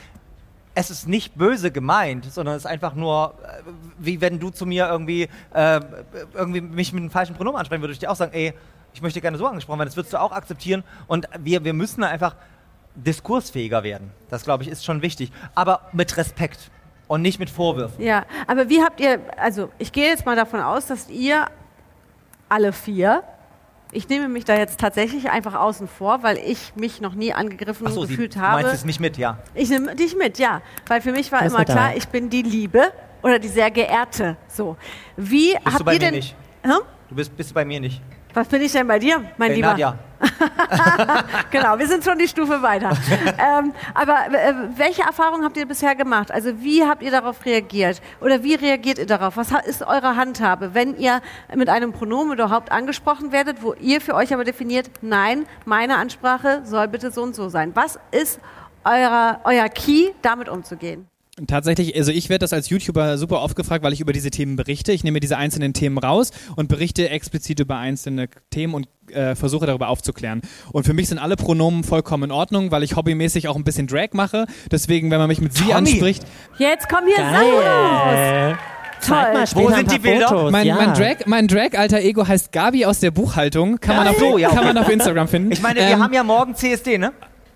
es ist nicht böse gemeint, sondern es ist einfach nur, äh, wie wenn du zu mir irgendwie, äh, irgendwie mich mit einem falschen Pronomen ansprechen würdest, würde ich dir auch sagen, ey, ich möchte gerne so angesprochen werden, das würdest du auch akzeptieren und wir, wir müssen einfach diskursfähiger werden. Das, glaube ich, ist schon wichtig. Aber mit Respekt und nicht mit Vorwürfen. Ja, aber wie habt ihr, also ich gehe jetzt mal davon aus, dass ihr alle vier, ich nehme mich da jetzt tatsächlich einfach außen vor, weil ich mich noch nie angegriffen Sie gefühlt du habe. meinst es nicht mit, ja. Ich nehme dich mit, ja. Weil für mich war immer klar, ich bin die Liebe oder die sehr geehrte. So. Wie Bist habt du bei ihr mir denn. nicht. Hä? Du bist, bist du bei mir nicht. Was bin ich denn bei dir, mein Hey, Lieber? Nadja. genau, wir sind schon die Stufe weiter. ähm, aber äh, welche Erfahrungen habt ihr bisher gemacht? Also wie habt ihr darauf reagiert? Oder wie reagiert ihr darauf? Was ist eure Handhabe, wenn ihr mit einem Pronomen überhaupt angesprochen werdet, wo ihr für euch aber definiert, nein, meine Ansprache soll bitte so und so sein. Was ist euer, euer Key, damit umzugehen? Tatsächlich, also ich werde das als YouTuber super oft gefragt, weil ich über diese Themen berichte. Ich nehme diese einzelnen Themen raus und berichte explizit über einzelne Themen und äh, versuche darüber aufzuklären. Und für mich sind alle Pronomen vollkommen in Ordnung, weil ich hobbymäßig auch ein bisschen Drag mache. Deswegen, wenn man mich mit sie Tommy. anspricht, Jetzt kommen hier Sachen raus. Geil. Zeig Toll. mal Wo später sind ein paar die Bilder? Fotos. mein, ja. mein Drag, mein Drag alter Ego heißt Gabi aus der Buchhaltung. Kann, man auf, so, ja, kann okay. man auf Instagram finden. Ich meine, wir Ähm, haben ja morgen CSD, ne?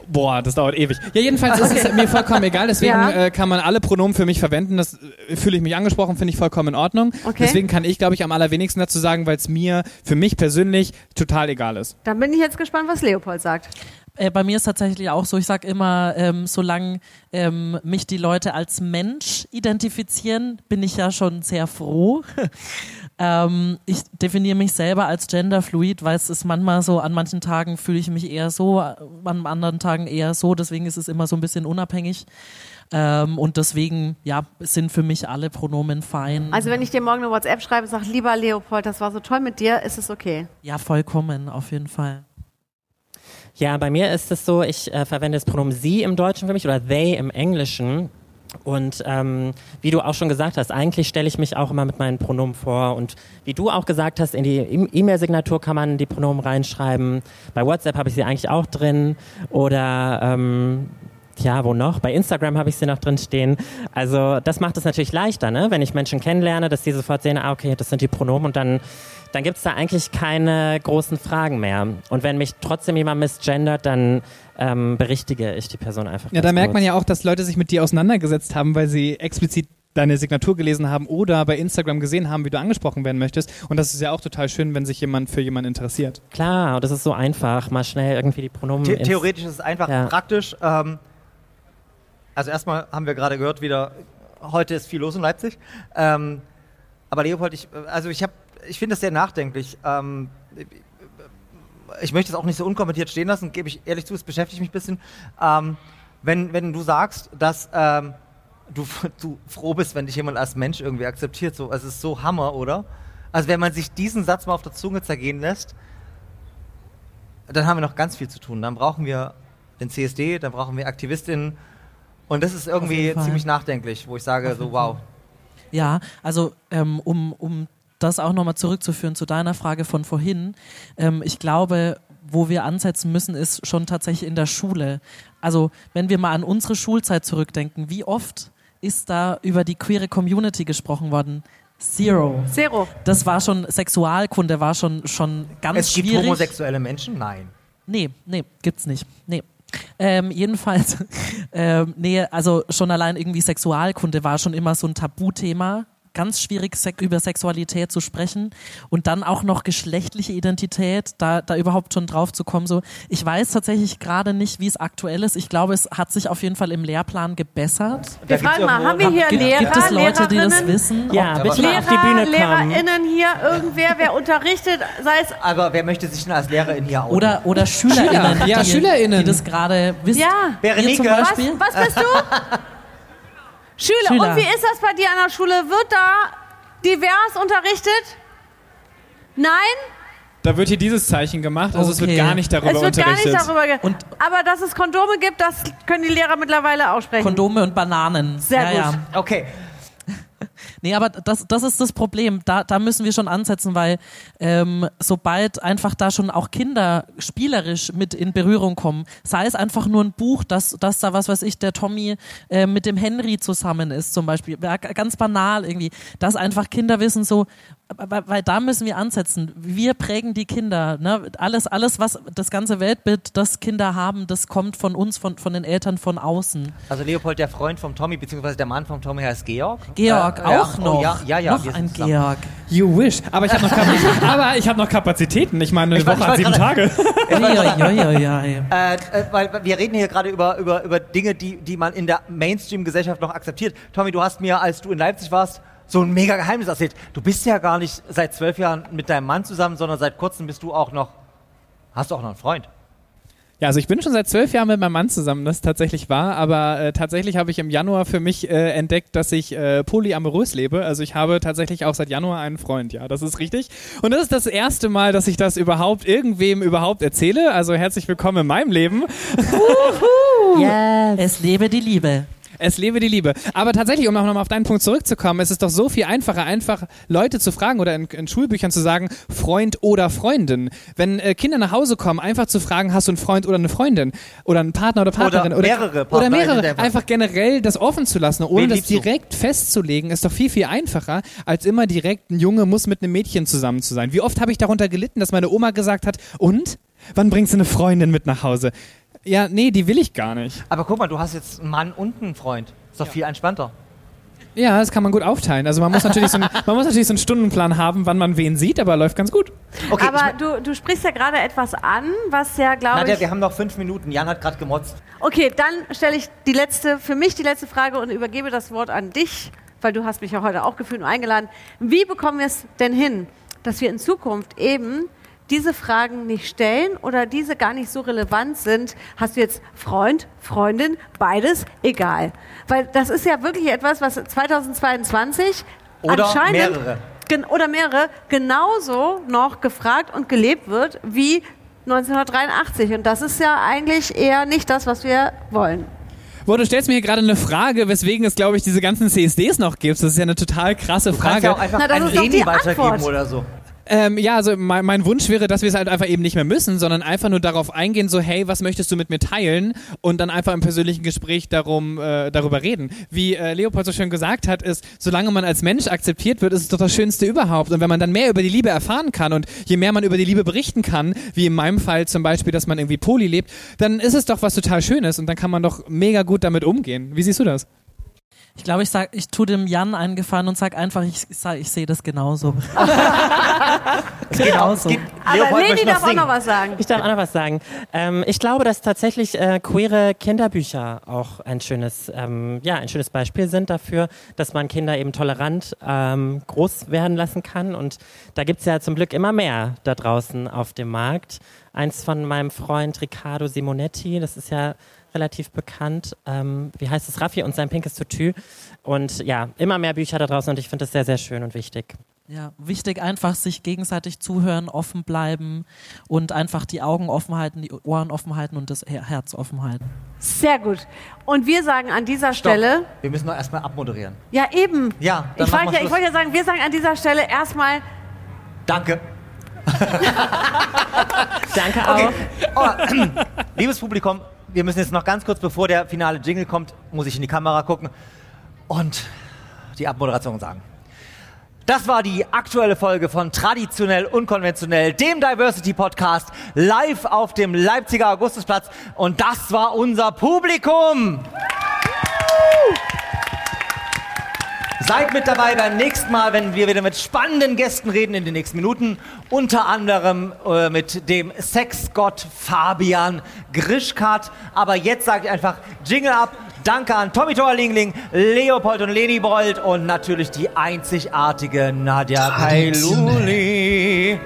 Boah, das dauert ewig. Ja, jedenfalls ist es mir vollkommen egal. Deswegen Ja. äh, kann man alle Pronomen für mich verwenden. Das äh, fühle ich mich angesprochen, finde ich vollkommen in Ordnung. Okay. Deswegen kann ich, glaube ich, am allerwenigsten dazu sagen, weil es mir für mich persönlich total egal ist. Dann bin ich jetzt gespannt, was Leopold sagt. Äh, bei mir ist tatsächlich auch so, ich sage immer, ähm, solange ähm, mich die Leute als Mensch identifizieren, bin ich ja schon sehr froh. ähm, ich definiere mich selber als genderfluid, weil es ist manchmal so, an manchen Tagen fühle ich mich eher so, an anderen Tagen eher so, deswegen ist es immer so ein bisschen unabhängig. Ähm, und deswegen, ja, sind für mich alle Pronomen fein. Also wenn ich dir morgen eine WhatsApp schreibe, sag lieber Leopold, das war so toll mit dir, ist es okay. ja, vollkommen, auf jeden Fall. Ja, bei mir ist es so, ich äh, verwende das Pronomen sie im Deutschen für mich oder they im Englischen. Und ähm, wie du auch schon gesagt hast, eigentlich stelle ich mich auch immer mit meinen Pronomen vor. Und wie du auch gesagt hast, in die E- E-Mail-Signatur kann man die Pronomen reinschreiben. Bei WhatsApp habe ich sie eigentlich auch drin. Oder ähm, ja, wo noch? Bei Instagram habe ich sie noch drin stehen. Also das macht es natürlich leichter, ne? wenn ich Menschen kennenlerne, dass die sofort sehen, ah, okay, das sind die Pronomen und dann, dann gibt es da eigentlich keine großen Fragen mehr. Und wenn mich trotzdem jemand misgendert, dann ähm, berichtige ich die Person einfach. Ja, ganz da merkt kurz. man ja auch, dass Leute sich mit dir auseinandergesetzt haben, weil sie explizit deine Signatur gelesen haben oder bei Instagram gesehen haben, wie du angesprochen werden möchtest. Und das ist ja auch total schön, wenn sich jemand für jemanden interessiert. Klar, und das ist so einfach, mal schnell irgendwie die Pronomen. The theoretisch ist es einfach Ja. praktisch. Ähm, also erstmal haben wir gerade gehört, wieder heute ist viel los in Leipzig. Ähm, aber Leopold, ich, also ich ich finde das sehr nachdenklich. Ähm, ich möchte es auch nicht so unkommentiert stehen lassen, gebe ich ehrlich zu, es beschäftigt mich ein bisschen. Ähm, wenn, wenn du sagst, dass ähm, du, du froh bist, wenn dich jemand als Mensch irgendwie akzeptiert, so, es ist so Hammer, oder? Also wenn man sich diesen Satz mal auf der Zunge zergehen lässt, dann haben wir noch ganz viel zu tun. Dann brauchen wir den CSD, dann brauchen wir Aktivistinnen. Und das ist irgendwie ziemlich nachdenklich, wo ich sage, so wow. Ja, also ähm, um, um das auch nochmal zurückzuführen zu deiner Frage von vorhin, ähm, ich glaube, wo wir ansetzen müssen, ist schon tatsächlich in der Schule. Also wenn wir mal an unsere Schulzeit zurückdenken, wie oft ist da über die queere Community gesprochen worden? Zero. Zero. Das war schon, Sexualkunde war schon, schon ganz Es gibt schwierig. homosexuelle Menschen? Nein. Nee, nee, gibt's nicht. Nee. Ähm, jedenfalls, ähm, nee, also schon allein irgendwie Sexualkunde war schon immer so ein Tabuthema. Ganz schwierig, sek über Sexualität zu sprechen und dann auch noch geschlechtliche Identität, da, da überhaupt schon drauf zu kommen. So, ich weiß tatsächlich gerade nicht, wie es aktuell ist. Ich glaube, es hat sich auf jeden Fall im Lehrplan gebessert. Wir fragen mal, haben wir hier Gibt, Lehrer, gibt es Leute, die das Lehrerinnen? wissen? Ja, bitte mal auf die Lehrer, Bühne kommen. LehrerInnen hier, irgendwer, wer unterrichtet, sei es Aber wer möchte sich denn als Lehrerin hier outen? Oder, oder SchülerInnen, Schüler, ja, die, SchülerInnen. die das gerade wissen. Ja. Berenike. zum Was? Was bist du? Schüler. Schüler. Und wie ist das bei dir an der Schule? Wird da divers unterrichtet? Nein? Da wird hier dieses Zeichen gemacht, also es wird Okay. gar nicht darüber es wird gar unterrichtet. nicht darüber ge Und- Aber dass es Kondome gibt, das können die Lehrer mittlerweile aussprechen. Kondome und Bananen. Sehr ja, gut. Ja. Okay. Nee, aber das, das ist das Problem. Da, da müssen wir schon ansetzen, weil ähm, sobald einfach da schon auch Kinder spielerisch mit in Berührung kommen, sei es einfach nur ein Buch, dass, dass da was weiß ich, der Tommy äh, mit dem Henry zusammen ist zum Beispiel, ganz banal irgendwie, dass einfach Kinder wissen so, weil, weil da müssen wir ansetzen. Wir prägen die Kinder. Ne? Alles, alles, was das ganze Weltbild, das Kinder haben, das kommt von uns, von, von den Eltern von außen. Also Leopold, der Freund vom Tommy, beziehungsweise der Mann vom Tommy heißt Georg. Georg Äh, auch ja, noch. Oh, ja, ja, ja, noch ein zusammen. Georg. You wish. Aber ich habe noch, aber ich hab noch Kapazitäten. Ich meine, eine Ich Woche hat sieben Tage. Uiuiuiui. Äh, äh, weil wir reden hier gerade über, über, über Dinge, die, die man in der Mainstream-Gesellschaft noch akzeptiert. Tommy, du hast mir, als du in Leipzig warst, so ein mega Geheimnis erzählt. Du bist ja gar nicht seit zwölf Jahren mit deinem Mann zusammen, sondern seit kurzem bist du auch noch Hast du auch noch einen Freund? Ja, also ich bin schon seit zwölf Jahren mit meinem Mann zusammen, das ist tatsächlich wahr, aber äh, tatsächlich habe ich im Januar für mich äh, entdeckt, dass ich äh, polyamorös lebe. Also ich habe tatsächlich auch seit Januar einen Freund, ja, das ist richtig. Und das ist das erste Mal, dass ich das überhaupt irgendwem überhaupt erzähle. Also herzlich willkommen in meinem Leben. Yes. Es lebe die Liebe. Es lebe die Liebe. Aber tatsächlich, um nochmal auf deinen Punkt zurückzukommen, es ist doch so viel einfacher, einfach Leute zu fragen oder in, in Schulbüchern zu sagen, Freund oder Freundin. Wenn äh, Kinder nach Hause kommen, einfach zu fragen, hast du einen Freund oder eine Freundin? Oder einen Partner oder Partnerin? Oder mehrere Oder Partner, mehrere. einfach. Einfach generell das offen zu lassen, ohne das liebst du? direkt festzulegen, ist doch viel, viel einfacher, als immer direkt ein Junge muss mit einem Mädchen zusammen zu sein. Wie oft habe ich darunter gelitten, dass meine Oma gesagt hat, und? Wann bringst du eine Freundin mit nach Hause? Ja, nee, die will ich gar nicht. Aber guck mal, du hast jetzt einen Mann und einen Freund. Ist doch viel entspannter. Ja, das kann man gut aufteilen. Also man muss natürlich so einen, man muss natürlich so einen Stundenplan haben, wann man wen sieht, aber läuft ganz gut. Okay, Aber ich, du, du sprichst ja gerade etwas an, was ja, glaube Nadja, ich... wir haben noch fünf Minuten. Jan hat gerade gemotzt. Okay, dann stelle ich die letzte, für mich die letzte Frage und übergebe das Wort an dich, weil du hast mich ja heute auch gefühlt und eingeladen. Wie bekommen wir es denn hin, dass wir in Zukunft eben diese Fragen nicht stellen oder diese gar nicht so relevant sind? Hast du jetzt Freund, Freundin, beides? Egal. Weil das ist ja wirklich etwas, was 2022 Oder anscheinend mehrere. oder mehrere genauso noch gefragt und gelebt wird wie 1983. Und das ist ja eigentlich eher nicht das, was wir wollen. Wo du stellst mir hier gerade eine Frage, weswegen es, glaube ich, diese ganzen CSDs noch gibt. Das ist ja eine total krasse Du kannst Frage. ja auch einfach Na, das einen ist doch Reni die weitergeben Antwort. oder so. Ähm, ja, also mein, mein Wunsch wäre, dass wir es halt einfach eben nicht mehr müssen, sondern einfach nur darauf eingehen, so hey, was möchtest du mit mir teilen? Und dann einfach im persönlichen Gespräch darum, äh, darüber reden. Wie äh, Leopold so schön gesagt hat, ist, solange man als Mensch akzeptiert wird, ist es doch das Schönste überhaupt. Und wenn man dann mehr über die Liebe erfahren kann und je mehr man über die Liebe berichten kann, wie in meinem Fall zum Beispiel, dass man irgendwie Poly lebt, dann ist es doch was total Schönes und dann kann man doch mega gut damit umgehen. Wie siehst du das? Ich glaube, ich sag, ich tue dem Jan einen Gefallen und sag einfach, ich, ich, sag, ich sehe das genauso. genauso. Geht- Aber Leni darf auch singen. noch was sagen. Ich darf auch noch was sagen. Ähm, ich glaube, dass tatsächlich äh, queere Kinderbücher auch ein schönes, ähm, ja, ein schönes Beispiel sind dafür, dass man Kinder eben tolerant ähm, groß werden lassen kann. Und da gibt's ja zum Glück immer mehr da draußen auf dem Markt. Eins von meinem Freund Riccardo Simonetti, das ist ja relativ bekannt. Ähm, wie heißt es? Raffi und sein pinkes Tutu. Und ja, immer mehr Bücher da draußen und ich finde das sehr, sehr schön und wichtig. Ja, wichtig einfach sich gegenseitig zuhören, offen bleiben und einfach die Augen offen halten, die Ohren offen halten und das Her- Herz offen halten. Sehr gut. Und wir sagen an dieser Stopp. Stelle, Wir müssen noch erstmal abmoderieren. ja eben. Ja, dann Ich wollte ja, ich wollte ja sagen, wir sagen an dieser Stelle erstmal Danke. Danke auch. Okay. Oh, liebes Publikum, wir müssen jetzt noch ganz kurz, bevor der finale Jingle kommt, muss ich in die Kamera gucken und die Abmoderation sagen. Das war die aktuelle Folge von Traditionell Unkonventionell, dem Diversity Podcast, live auf dem Leipziger Augustusplatz. Und das war unser Publikum. Seid mit dabei beim nächsten Mal, wenn wir wieder mit spannenden Gästen reden in den nächsten Minuten. Unter anderem äh, mit dem Sexgott Fabian Grischkat. Aber jetzt sage ich einfach Jingle ab. Danke an Tommy Torlingling, Leopold und Leni Bold und natürlich die einzigartige Nadja Kailuli.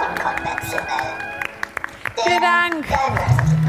Unkonventionell. Vielen Dank.